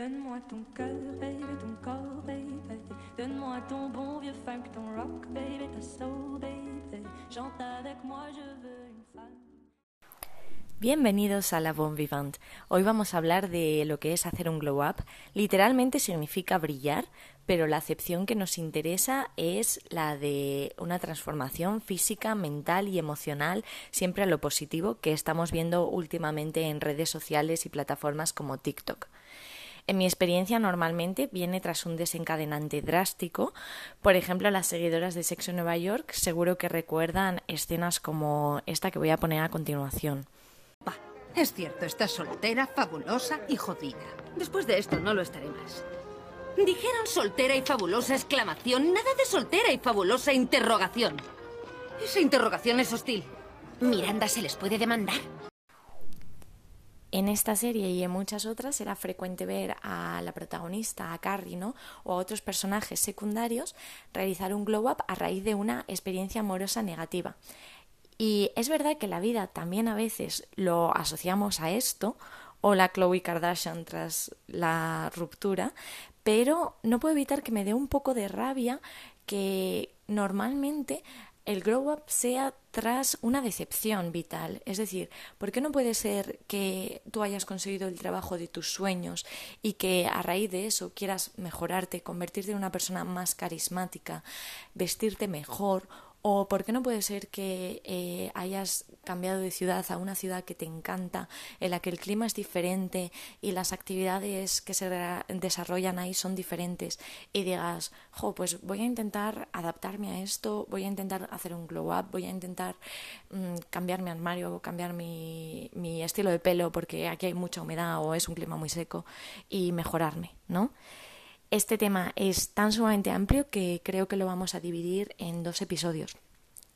Donne-moi ton cœur, baby, ton corps, baby. Donne-moi ton bon vieux funk, ton rock, baby, ta soul, baby. Chante avec moi, je veux une femme. Bienvenidos a la Bon Vivant. Hoy vamos a hablar de lo que es hacer un glow up. Literalmente significa brillar, pero la acepción que nos interesa es la de una transformación física, mental y emocional, siempre a lo positivo, que estamos viendo últimamente en redes sociales y plataformas como TikTok. En mi experiencia normalmente viene tras un desencadenante drástico. Por ejemplo, las seguidoras de Sexo Nueva York seguro que recuerdan escenas como esta que voy a poner a continuación. Es cierto, estás soltera, fabulosa y jodida. Después de esto no lo estaré más. Dijeron soltera y fabulosa exclamación, nada de soltera y fabulosa interrogación. Esa interrogación es hostil. Miranda se les puede demandar. En esta serie y en muchas otras era frecuente ver a la protagonista, a Carrie, ¿no? o a otros personajes secundarios realizar un glow up a raíz de una experiencia amorosa negativa. Y es verdad que la vida también a veces lo asociamos a esto, o la Chloe Kardashian tras la ruptura, pero no puedo evitar que me dé un poco de rabia que normalmente el grow up sea tras una decepción vital. Es decir, ¿por qué no puede ser que tú hayas conseguido el trabajo de tus sueños y que a raíz de eso quieras mejorarte, convertirte en una persona más carismática, vestirte mejor ¿O por qué no puede ser que eh, hayas cambiado de ciudad a una ciudad que te encanta, en la que el clima es diferente y las actividades que se desarrollan ahí son diferentes y digas, jo, pues voy a intentar adaptarme a esto, voy a intentar hacer un glow up, voy a intentar mm, cambiar mi armario, cambiar mi, mi estilo de pelo porque aquí hay mucha humedad o es un clima muy seco y mejorarme, ¿no? Este tema es tan sumamente amplio que creo que lo vamos a dividir en dos episodios.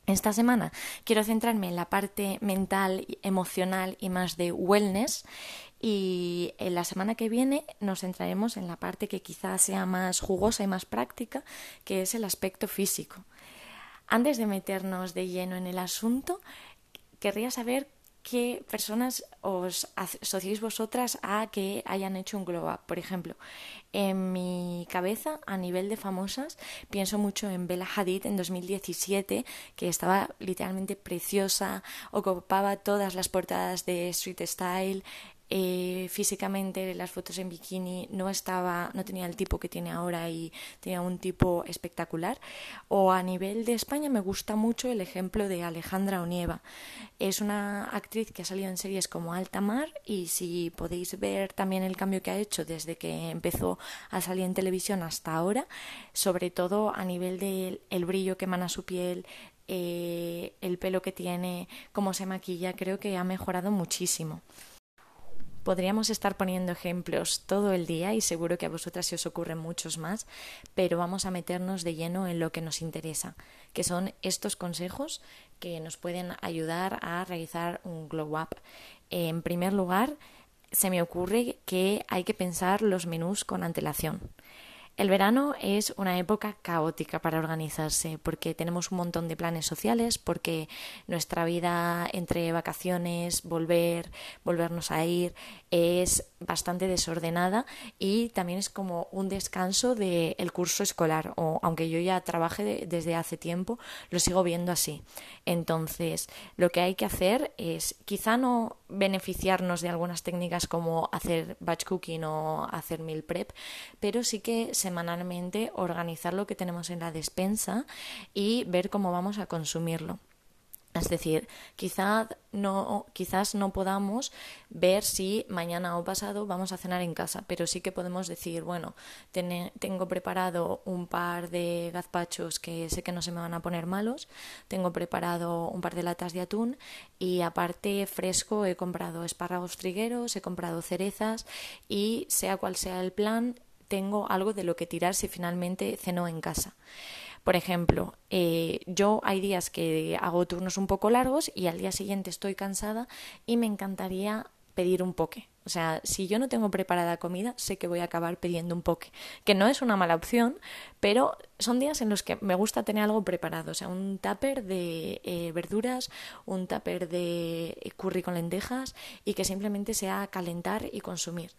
Esta semana quiero centrarme en la parte mental, emocional y más de wellness y en la semana que viene nos centraremos en la parte que quizás sea más jugosa y más práctica, que es el aspecto físico. Antes de meternos de lleno en el asunto, querría saber qué personas os asociéis vosotras a que hayan hecho un glow up. Por ejemplo, en mi cabeza, a nivel de famosas, pienso mucho en Bella Hadid en 2017, que estaba literalmente preciosa, ocupaba todas las portadas de Street Style, eh, físicamente las fotos en bikini no estaba no tenía el tipo que tiene ahora y tenía un tipo espectacular. O a nivel de España me gusta mucho el ejemplo de Alejandra Onieva. Es una actriz que ha salido en series como Alta Mar y si podéis ver también el cambio que ha hecho desde que empezó a salir en televisión hasta ahora sobre todo a nivel del el brillo que emana su piel eh, el pelo que tiene cómo se maquilla creo que ha mejorado muchísimo Podríamos estar poniendo ejemplos todo el día y seguro que a vosotras se os ocurren muchos más, pero vamos a meternos de lleno en lo que nos interesa, que son estos consejos que nos pueden ayudar a realizar un glow up. En primer lugar, se me ocurre que hay que pensar los menús con antelación. El verano es una época caótica para organizarse porque tenemos un montón de planes sociales, porque nuestra vida entre vacaciones, volver, volvernos a ir es bastante desordenada y también es como un descanso del curso escolar o aunque yo ya trabaje desde hace tiempo, lo sigo viendo así. Entonces, lo que hay que hacer es quizá no beneficiarnos de algunas técnicas como hacer batch cooking o hacer meal prep, pero sí que semanalmente organizar lo que tenemos en la despensa y ver cómo vamos a consumirlo. Es decir, quizás no, quizás no podamos ver si mañana o pasado vamos a cenar en casa, pero sí que podemos decir, bueno, tengo preparado un par de gazpachos que sé que no se me van a poner malos, tengo preparado un par de latas de atún y aparte fresco he comprado espárragos trigueros, he comprado cerezas y sea cual sea el plan, tengo algo de lo que tirar si finalmente ceno en casa. Por ejemplo, eh, yo hay días que hago turnos un poco largos y al día siguiente estoy cansada y me encantaría pedir un poke. O sea, si yo no tengo preparada comida, sé que voy a acabar pidiendo un poke. Que no es una mala opción, pero son días en los que me gusta tener algo preparado. O sea, un tupper de eh, verduras, un tupper de curry con lentejas y que simplemente sea calentar y consumir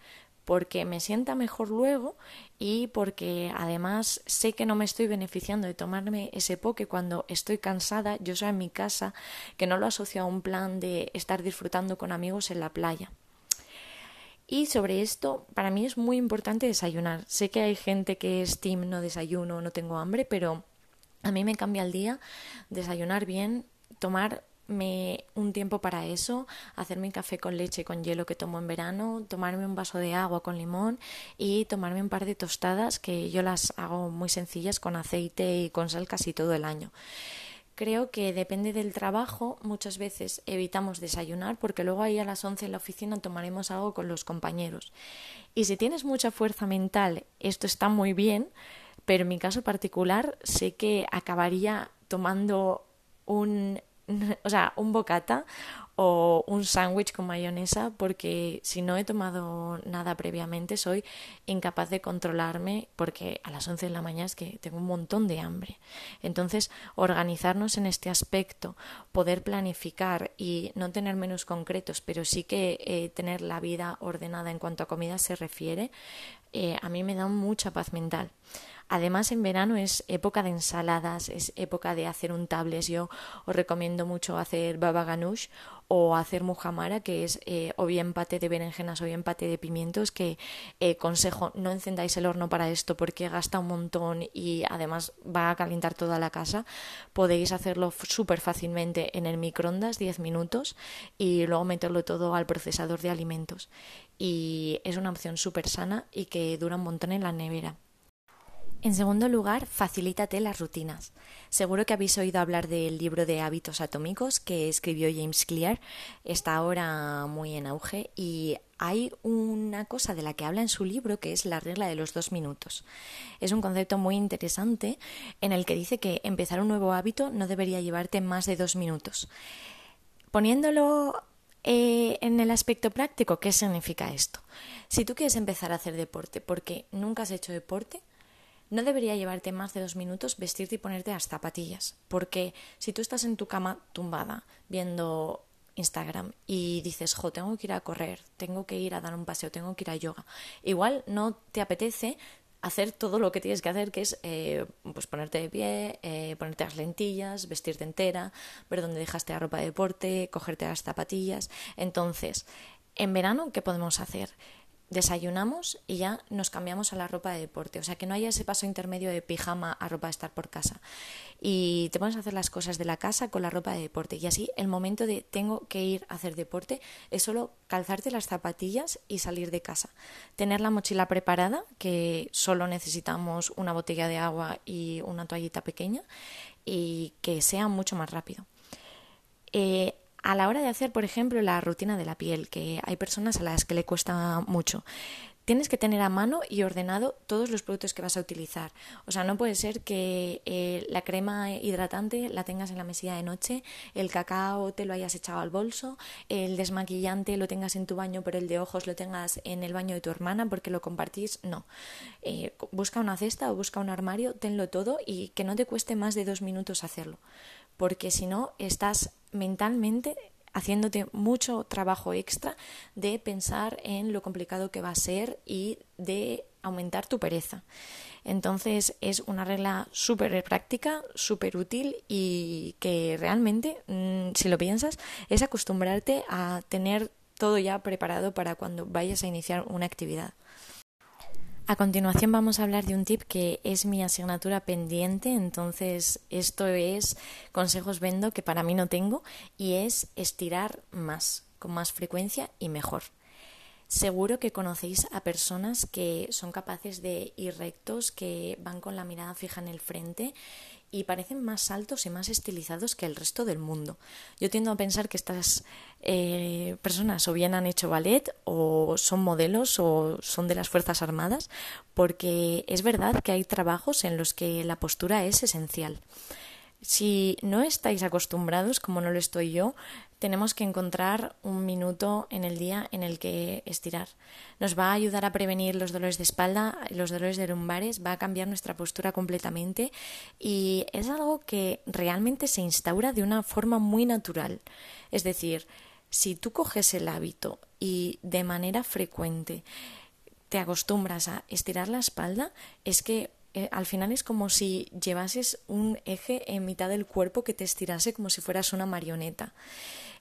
porque me sienta mejor luego y porque además sé que no me estoy beneficiando de tomarme ese poke cuando estoy cansada, yo soy en mi casa, que no lo asocio a un plan de estar disfrutando con amigos en la playa. Y sobre esto, para mí es muy importante desayunar. Sé que hay gente que es team no desayuno, no tengo hambre, pero a mí me cambia el día desayunar bien, tomarme un tiempo para eso, hacerme café con leche con hielo que tomo en verano, tomarme un vaso de agua con limón y tomarme un par de tostadas que yo las hago muy sencillas con aceite y con sal casi todo el año. Creo que depende del trabajo, muchas veces evitamos desayunar porque luego ahí a las 11 en la oficina tomaremos algo con los compañeros. Y si tienes mucha fuerza mental, esto está muy bien, pero en mi caso particular sé que acabaría tomando un, o sea, un bocata o un sándwich con mayonesa porque si no he tomado nada previamente soy incapaz de controlarme porque a las 11 de la mañana es que tengo un montón de hambre. Entonces, organizarnos en este aspecto, poder planificar y no tener menos concretos, pero sí que eh, tener la vida ordenada en cuanto a comida se refiere, eh, a mí me da mucha paz mental. Además, en verano es época de ensaladas, es época de hacer un tables. Yo os recomiendo mucho hacer baba ganoush o hacer muhamara, que es eh, o bien pate de berenjenas o bien pate de pimientos, que eh, consejo, no encendáis el horno para esto porque gasta un montón y además va a calentar toda la casa. Podéis hacerlo súper fácilmente en el microondas, 10 minutos, y luego meterlo todo al procesador de alimentos. Y es una opción súper sana y que dura un montón en la nevera. En segundo lugar, facilítate las rutinas. Seguro que habéis oído hablar del libro de hábitos atómicos que escribió James Clear. Está ahora muy en auge y hay una cosa de la que habla en su libro que es la regla de los dos minutos. Es un concepto muy interesante en el que dice que empezar un nuevo hábito no debería llevarte más de dos minutos. Poniéndolo eh, en el aspecto práctico, ¿qué significa esto? Si tú quieres empezar a hacer deporte porque nunca has hecho deporte, no debería llevarte más de dos minutos vestirte y ponerte las zapatillas, porque si tú estás en tu cama tumbada viendo Instagram y dices, jo, tengo que ir a correr, tengo que ir a dar un paseo, tengo que ir a yoga, igual no te apetece hacer todo lo que tienes que hacer, que es eh, pues ponerte de pie, eh, ponerte las lentillas, vestirte entera, ver dónde dejaste la ropa de deporte, cogerte las zapatillas. Entonces, en verano, ¿qué podemos hacer? Desayunamos y ya nos cambiamos a la ropa de deporte. O sea, que no haya ese paso intermedio de pijama a ropa de estar por casa. Y te pones a hacer las cosas de la casa con la ropa de deporte. Y así el momento de tengo que ir a hacer deporte es solo calzarte las zapatillas y salir de casa. Tener la mochila preparada, que solo necesitamos una botella de agua y una toallita pequeña, y que sea mucho más rápido. Eh, a la hora de hacer, por ejemplo, la rutina de la piel, que hay personas a las que le cuesta mucho, tienes que tener a mano y ordenado todos los productos que vas a utilizar. O sea, no puede ser que eh, la crema hidratante la tengas en la mesilla de noche, el cacao te lo hayas echado al bolso, el desmaquillante lo tengas en tu baño, pero el de ojos lo tengas en el baño de tu hermana porque lo compartís. No. Eh, busca una cesta o busca un armario, tenlo todo y que no te cueste más de dos minutos hacerlo. Porque si no, estás mentalmente haciéndote mucho trabajo extra de pensar en lo complicado que va a ser y de aumentar tu pereza. Entonces es una regla súper práctica, súper útil y que realmente, mm, si lo piensas, es acostumbrarte a tener todo ya preparado para cuando vayas a iniciar una actividad. A continuación vamos a hablar de un tip que es mi asignatura pendiente, entonces esto es consejos vendo que para mí no tengo y es estirar más, con más frecuencia y mejor. Seguro que conocéis a personas que son capaces de ir rectos, que van con la mirada fija en el frente y parecen más altos y más estilizados que el resto del mundo. Yo tiendo a pensar que estas eh, personas o bien han hecho ballet o son modelos o son de las Fuerzas Armadas, porque es verdad que hay trabajos en los que la postura es esencial. Si no estáis acostumbrados, como no lo estoy yo, tenemos que encontrar un minuto en el día en el que estirar. Nos va a ayudar a prevenir los dolores de espalda, los dolores de lumbares, va a cambiar nuestra postura completamente y es algo que realmente se instaura de una forma muy natural. Es decir, si tú coges el hábito y de manera frecuente te acostumbras a estirar la espalda, es que eh, al final es como si llevases un eje en mitad del cuerpo que te estirase como si fueras una marioneta.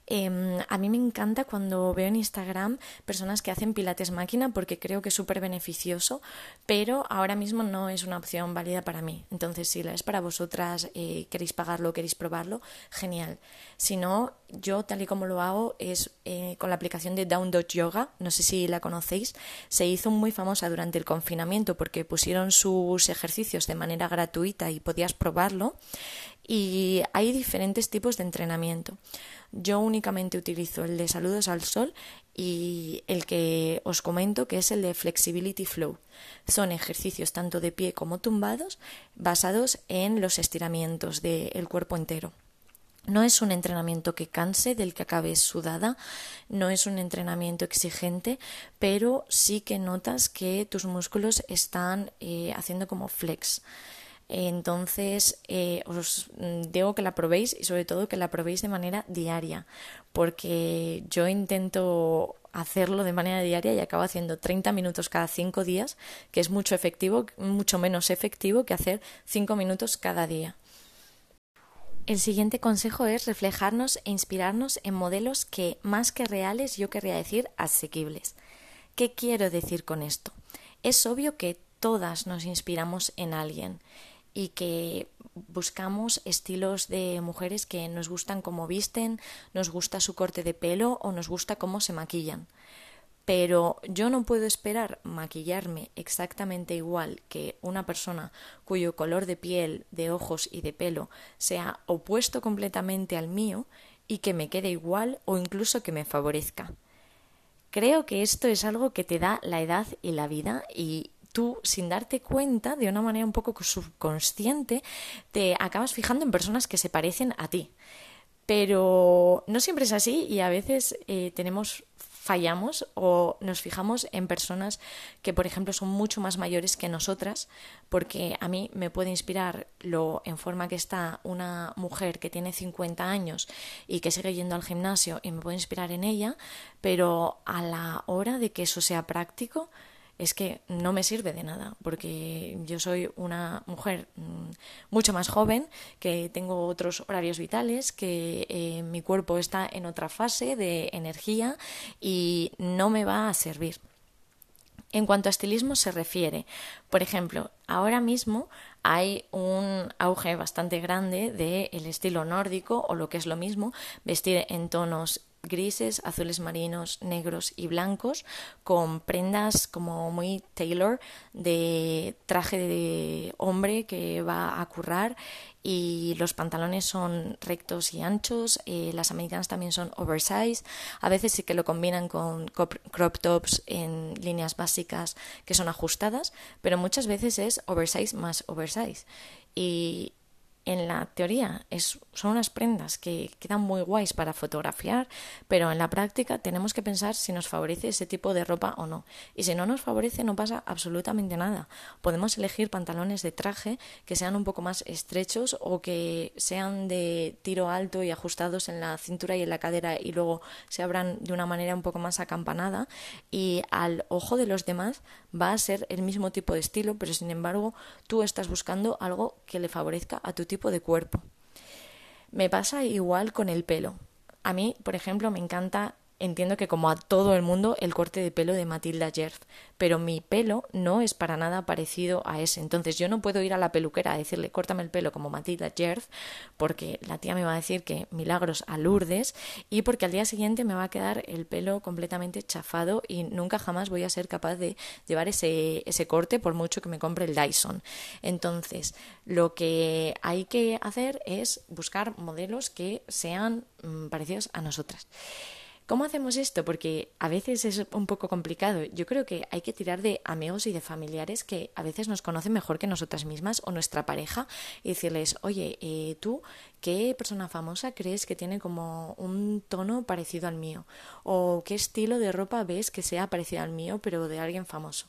Em, a mí me encanta cuando veo en Instagram personas que hacen pilates máquina porque creo que es súper beneficioso, pero ahora mismo no es una opción válida para mí. Entonces, si la es para vosotras, eh, queréis pagarlo, queréis probarlo, genial. Si no, yo tal y como lo hago es eh, con la aplicación de Down Dog Yoga, no sé si la conocéis, se hizo muy famosa durante el confinamiento porque pusieron sus ejercicios de manera gratuita y podías probarlo y hay diferentes tipos de entrenamiento. Yo únicamente utilizo el de saludos al sol y el que os comento que es el de Flexibility Flow. Son ejercicios tanto de pie como tumbados basados en los estiramientos del cuerpo entero. No es un entrenamiento que canse, del que acabes sudada, no es un entrenamiento exigente, pero sí que notas que tus músculos están eh, haciendo como flex. Entonces, eh, os digo que la probéis y sobre todo que la probéis de manera diaria, porque yo intento hacerlo de manera diaria y acabo haciendo 30 minutos cada 5 días, que es mucho efectivo, mucho menos efectivo que hacer 5 minutos cada día. El siguiente consejo es reflejarnos e inspirarnos en modelos que, más que reales, yo querría decir asequibles. ¿Qué quiero decir con esto? Es obvio que todas nos inspiramos en alguien y que buscamos estilos de mujeres que nos gustan cómo visten, nos gusta su corte de pelo o nos gusta cómo se maquillan. Pero yo no puedo esperar maquillarme exactamente igual que una persona cuyo color de piel, de ojos y de pelo sea opuesto completamente al mío y que me quede igual o incluso que me favorezca. Creo que esto es algo que te da la edad y la vida y tú, sin darte cuenta, de una manera un poco subconsciente, te acabas fijando en personas que se parecen a ti. Pero no siempre es así y a veces eh, tenemos fallamos o nos fijamos en personas que, por ejemplo, son mucho más mayores que nosotras, porque a mí me puede inspirar lo en forma que está una mujer que tiene 50 años y que sigue yendo al gimnasio y me puede inspirar en ella, pero a la hora de que eso sea práctico, es que no me sirve de nada, porque yo soy una mujer mm, mucho más joven, que tengo otros horarios vitales, que eh, mi cuerpo está en otra fase de energía y no me va a servir. En cuanto a estilismo se refiere, por ejemplo, ahora mismo hay un auge bastante grande del estilo nórdico o lo que es lo mismo, vestir en tonos grises, azules marinos, negros y blancos, con prendas como muy Taylor de traje de hombre que va a currar y los pantalones son rectos y anchos, eh, las americanas también son oversize, a veces sí que lo combinan con crop tops en líneas básicas que son ajustadas, pero muchas veces es oversize más oversize. En la teoría es, son unas prendas que quedan muy guays para fotografiar, pero en la práctica tenemos que pensar si nos favorece ese tipo de ropa o no. Y si no nos favorece no pasa absolutamente nada. Podemos elegir pantalones de traje que sean un poco más estrechos o que sean de tiro alto y ajustados en la cintura y en la cadera y luego se abran de una manera un poco más acampanada y al ojo de los demás va a ser el mismo tipo de estilo, pero sin embargo tú estás buscando algo que le favorezca a tu tipo de cuerpo. Me pasa igual con el pelo. A mí, por ejemplo, me encanta entiendo que como a todo el mundo el corte de pelo de Matilda Jerf, pero mi pelo no es para nada parecido a ese. Entonces yo no puedo ir a la peluquera a decirle córtame el pelo como Matilda Jerf porque la tía me va a decir que milagros a Lourdes y porque al día siguiente me va a quedar el pelo completamente chafado y nunca jamás voy a ser capaz de llevar ese, ese corte por mucho que me compre el Dyson. Entonces lo que hay que hacer es buscar modelos que sean mm, parecidos a nosotras. ¿Cómo hacemos esto? Porque a veces es un poco complicado. Yo creo que hay que tirar de amigos y de familiares que a veces nos conocen mejor que nosotras mismas o nuestra pareja y decirles, oye, eh, tú, ¿qué persona famosa crees que tiene como un tono parecido al mío? ¿O qué estilo de ropa ves que sea parecido al mío pero de alguien famoso?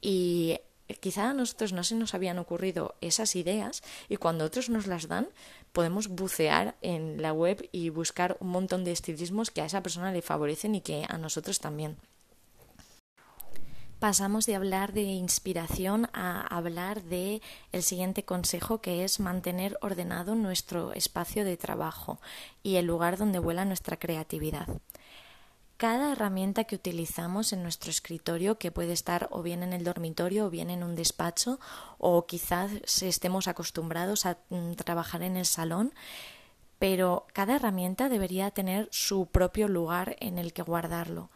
Y quizá a nosotros no se nos habían ocurrido esas ideas y cuando otros nos las dan podemos bucear en la web y buscar un montón de estilismos que a esa persona le favorecen y que a nosotros también. pasamos de hablar de inspiración a hablar de el siguiente consejo que es mantener ordenado nuestro espacio de trabajo y el lugar donde vuela nuestra creatividad. Cada herramienta que utilizamos en nuestro escritorio, que puede estar o bien en el dormitorio o bien en un despacho, o quizás estemos acostumbrados a mm, trabajar en el salón, pero cada herramienta debería tener su propio lugar en el que guardarlo.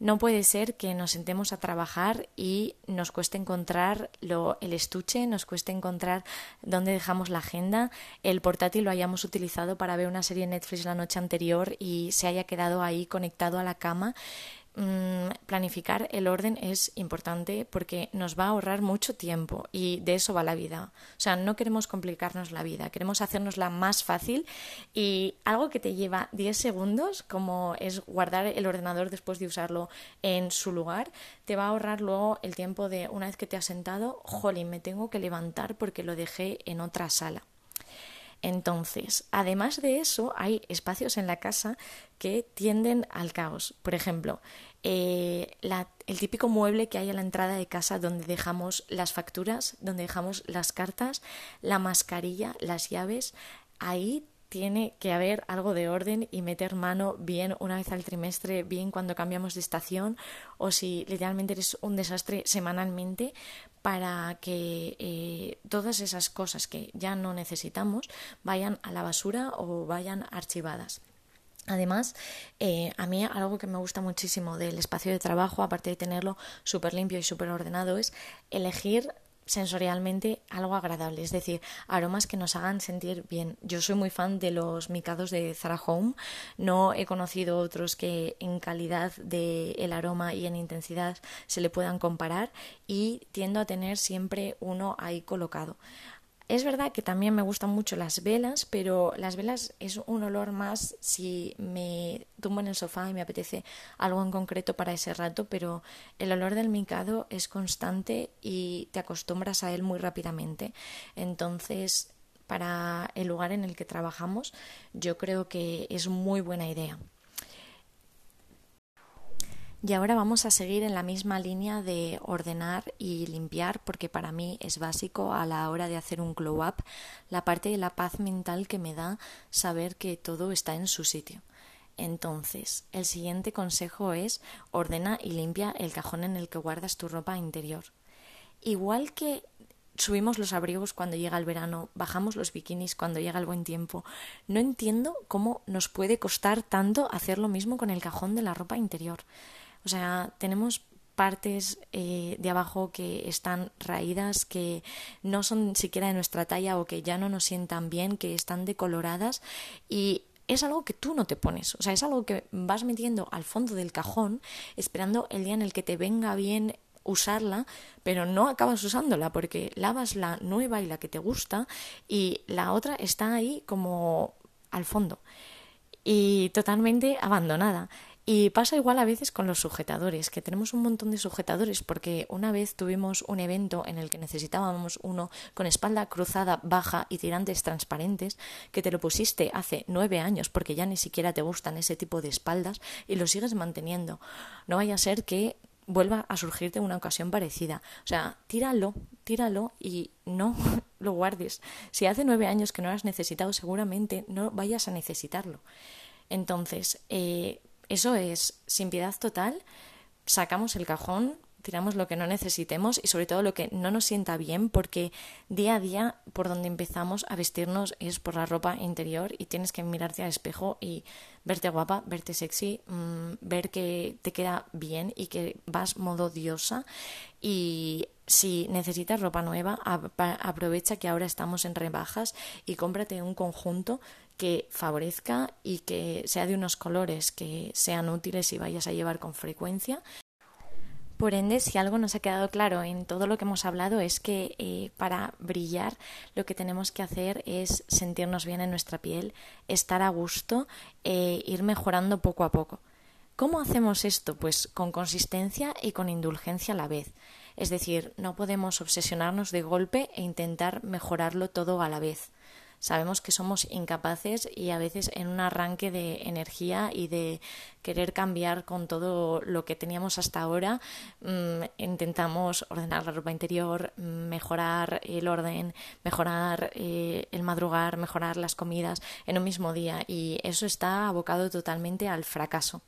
No puede ser que nos sentemos a trabajar y nos cueste encontrar lo, el estuche, nos cueste encontrar dónde dejamos la agenda, el portátil lo hayamos utilizado para ver una serie Netflix la noche anterior y se haya quedado ahí conectado a la cama planificar el orden es importante porque nos va a ahorrar mucho tiempo y de eso va la vida. O sea, no queremos complicarnos la vida, queremos hacernosla más fácil y algo que te lleva 10 segundos, como es guardar el ordenador después de usarlo en su lugar, te va a ahorrar luego el tiempo de una vez que te has sentado, jolín, me tengo que levantar porque lo dejé en otra sala. Entonces, además de eso, hay espacios en la casa que tienden al caos. Por ejemplo, eh, el típico mueble que hay a la entrada de casa donde dejamos las facturas, donde dejamos las cartas, la mascarilla, las llaves. Ahí tiene que haber algo de orden y meter mano bien una vez al trimestre, bien cuando cambiamos de estación o si literalmente eres un desastre semanalmente para que eh, todas esas cosas que ya no necesitamos vayan a la basura o vayan archivadas. Además, eh, a mí algo que me gusta muchísimo del espacio de trabajo, aparte de tenerlo súper limpio y súper ordenado, es elegir sensorialmente algo agradable, es decir, aromas que nos hagan sentir bien. Yo soy muy fan de los micados de Zara Home, no he conocido otros que en calidad de aroma y en intensidad se le puedan comparar y tiendo a tener siempre uno ahí colocado. Es verdad que también me gustan mucho las velas, pero las velas es un olor más si me tumbo en el sofá y me apetece algo en concreto para ese rato, pero el olor del micado es constante y te acostumbras a él muy rápidamente. Entonces, para el lugar en el que trabajamos, yo creo que es muy buena idea. Y ahora vamos a seguir en la misma línea de ordenar y limpiar, porque para mí es básico a la hora de hacer un glow up la parte de la paz mental que me da saber que todo está en su sitio. Entonces, el siguiente consejo es ordena y limpia el cajón en el que guardas tu ropa interior. Igual que subimos los abrigos cuando llega el verano, bajamos los bikinis cuando llega el buen tiempo. No entiendo cómo nos puede costar tanto hacer lo mismo con el cajón de la ropa interior. O sea, tenemos partes eh, de abajo que están raídas, que no son siquiera de nuestra talla o que ya no nos sientan bien, que están decoloradas y es algo que tú no te pones, o sea, es algo que vas metiendo al fondo del cajón esperando el día en el que te venga bien usarla, pero no acabas usándola porque lavas la nueva y la que te gusta y la otra está ahí como al fondo y totalmente abandonada. Y pasa igual a veces con los sujetadores, que tenemos un montón de sujetadores porque una vez tuvimos un evento en el que necesitábamos uno con espalda cruzada, baja y tirantes transparentes, que te lo pusiste hace nueve años porque ya ni siquiera te gustan ese tipo de espaldas y lo sigues manteniendo. No vaya a ser que vuelva a surgirte una ocasión parecida. O sea, tíralo, tíralo y no lo guardes. Si hace nueve años que no lo has necesitado, seguramente no vayas a necesitarlo. Entonces, eh, eso es sin piedad total. Sacamos el cajón, tiramos lo que no necesitemos y sobre todo lo que no nos sienta bien porque día a día por donde empezamos a vestirnos es por la ropa interior y tienes que mirarte al espejo y verte guapa, verte sexy, mm, ver que te queda bien y que vas modo diosa y si necesitas ropa nueva aprovecha que ahora estamos en rebajas y cómprate un conjunto que favorezca y que sea de unos colores que sean útiles y vayas a llevar con frecuencia. Por ende, si algo nos ha quedado claro en todo lo que hemos hablado es que eh, para brillar lo que tenemos que hacer es sentirnos bien en nuestra piel, estar a gusto, e ir mejorando poco a poco. ¿Cómo hacemos esto? Pues con consistencia y con indulgencia a la vez. Es decir, no podemos obsesionarnos de golpe e intentar mejorarlo todo a la vez sabemos que somos incapaces y a veces en un arranque de energía y de querer cambiar con todo lo que teníamos hasta ahora, mm, intentamos ordenar la ropa interior, mejorar el orden, mejorar eh, el madrugar, mejorar las comidas en un mismo día y eso está abocado totalmente al fracaso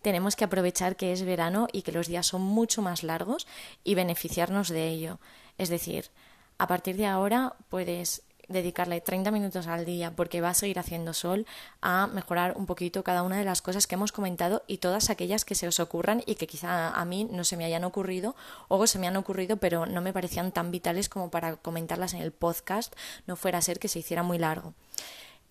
tenemos que aprovechar que es verano y que los días son mucho más largos y beneficiarnos de ello. Es decir, a partir de ahora puedes dedicarle 30 minutos al día porque va a seguir haciendo sol a mejorar un poquito cada una de las cosas que hemos comentado y todas aquellas que se os ocurran y que quizá a mí no se me hayan ocurrido o se me han ocurrido pero no me parecían tan vitales como para comentarlas en el podcast, no fuera a ser que se hiciera muy largo.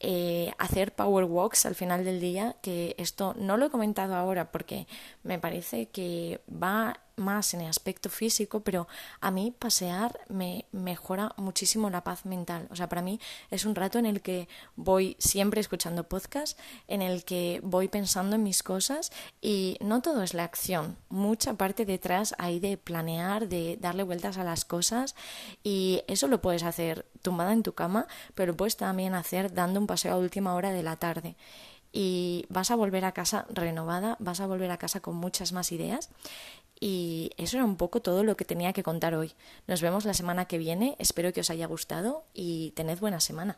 Eh, hacer power walks al final del día, que esto no lo he comentado ahora porque me parece que va más en el aspecto físico, pero a mí pasear me mejora muchísimo la paz mental. O sea, para mí es un rato en el que voy siempre escuchando podcast, en el que voy pensando en mis cosas y no todo es la acción. Mucha parte detrás hay de planear, de darle vueltas a las cosas y eso lo puedes hacer tumbada en tu cama, pero lo puedes también hacer dando un paseo a última hora de la tarde y vas a volver a casa renovada, vas a volver a casa con muchas más ideas y eso era un poco todo lo que tenía que contar hoy. Nos vemos la semana que viene, espero que os haya gustado y tened buena semana.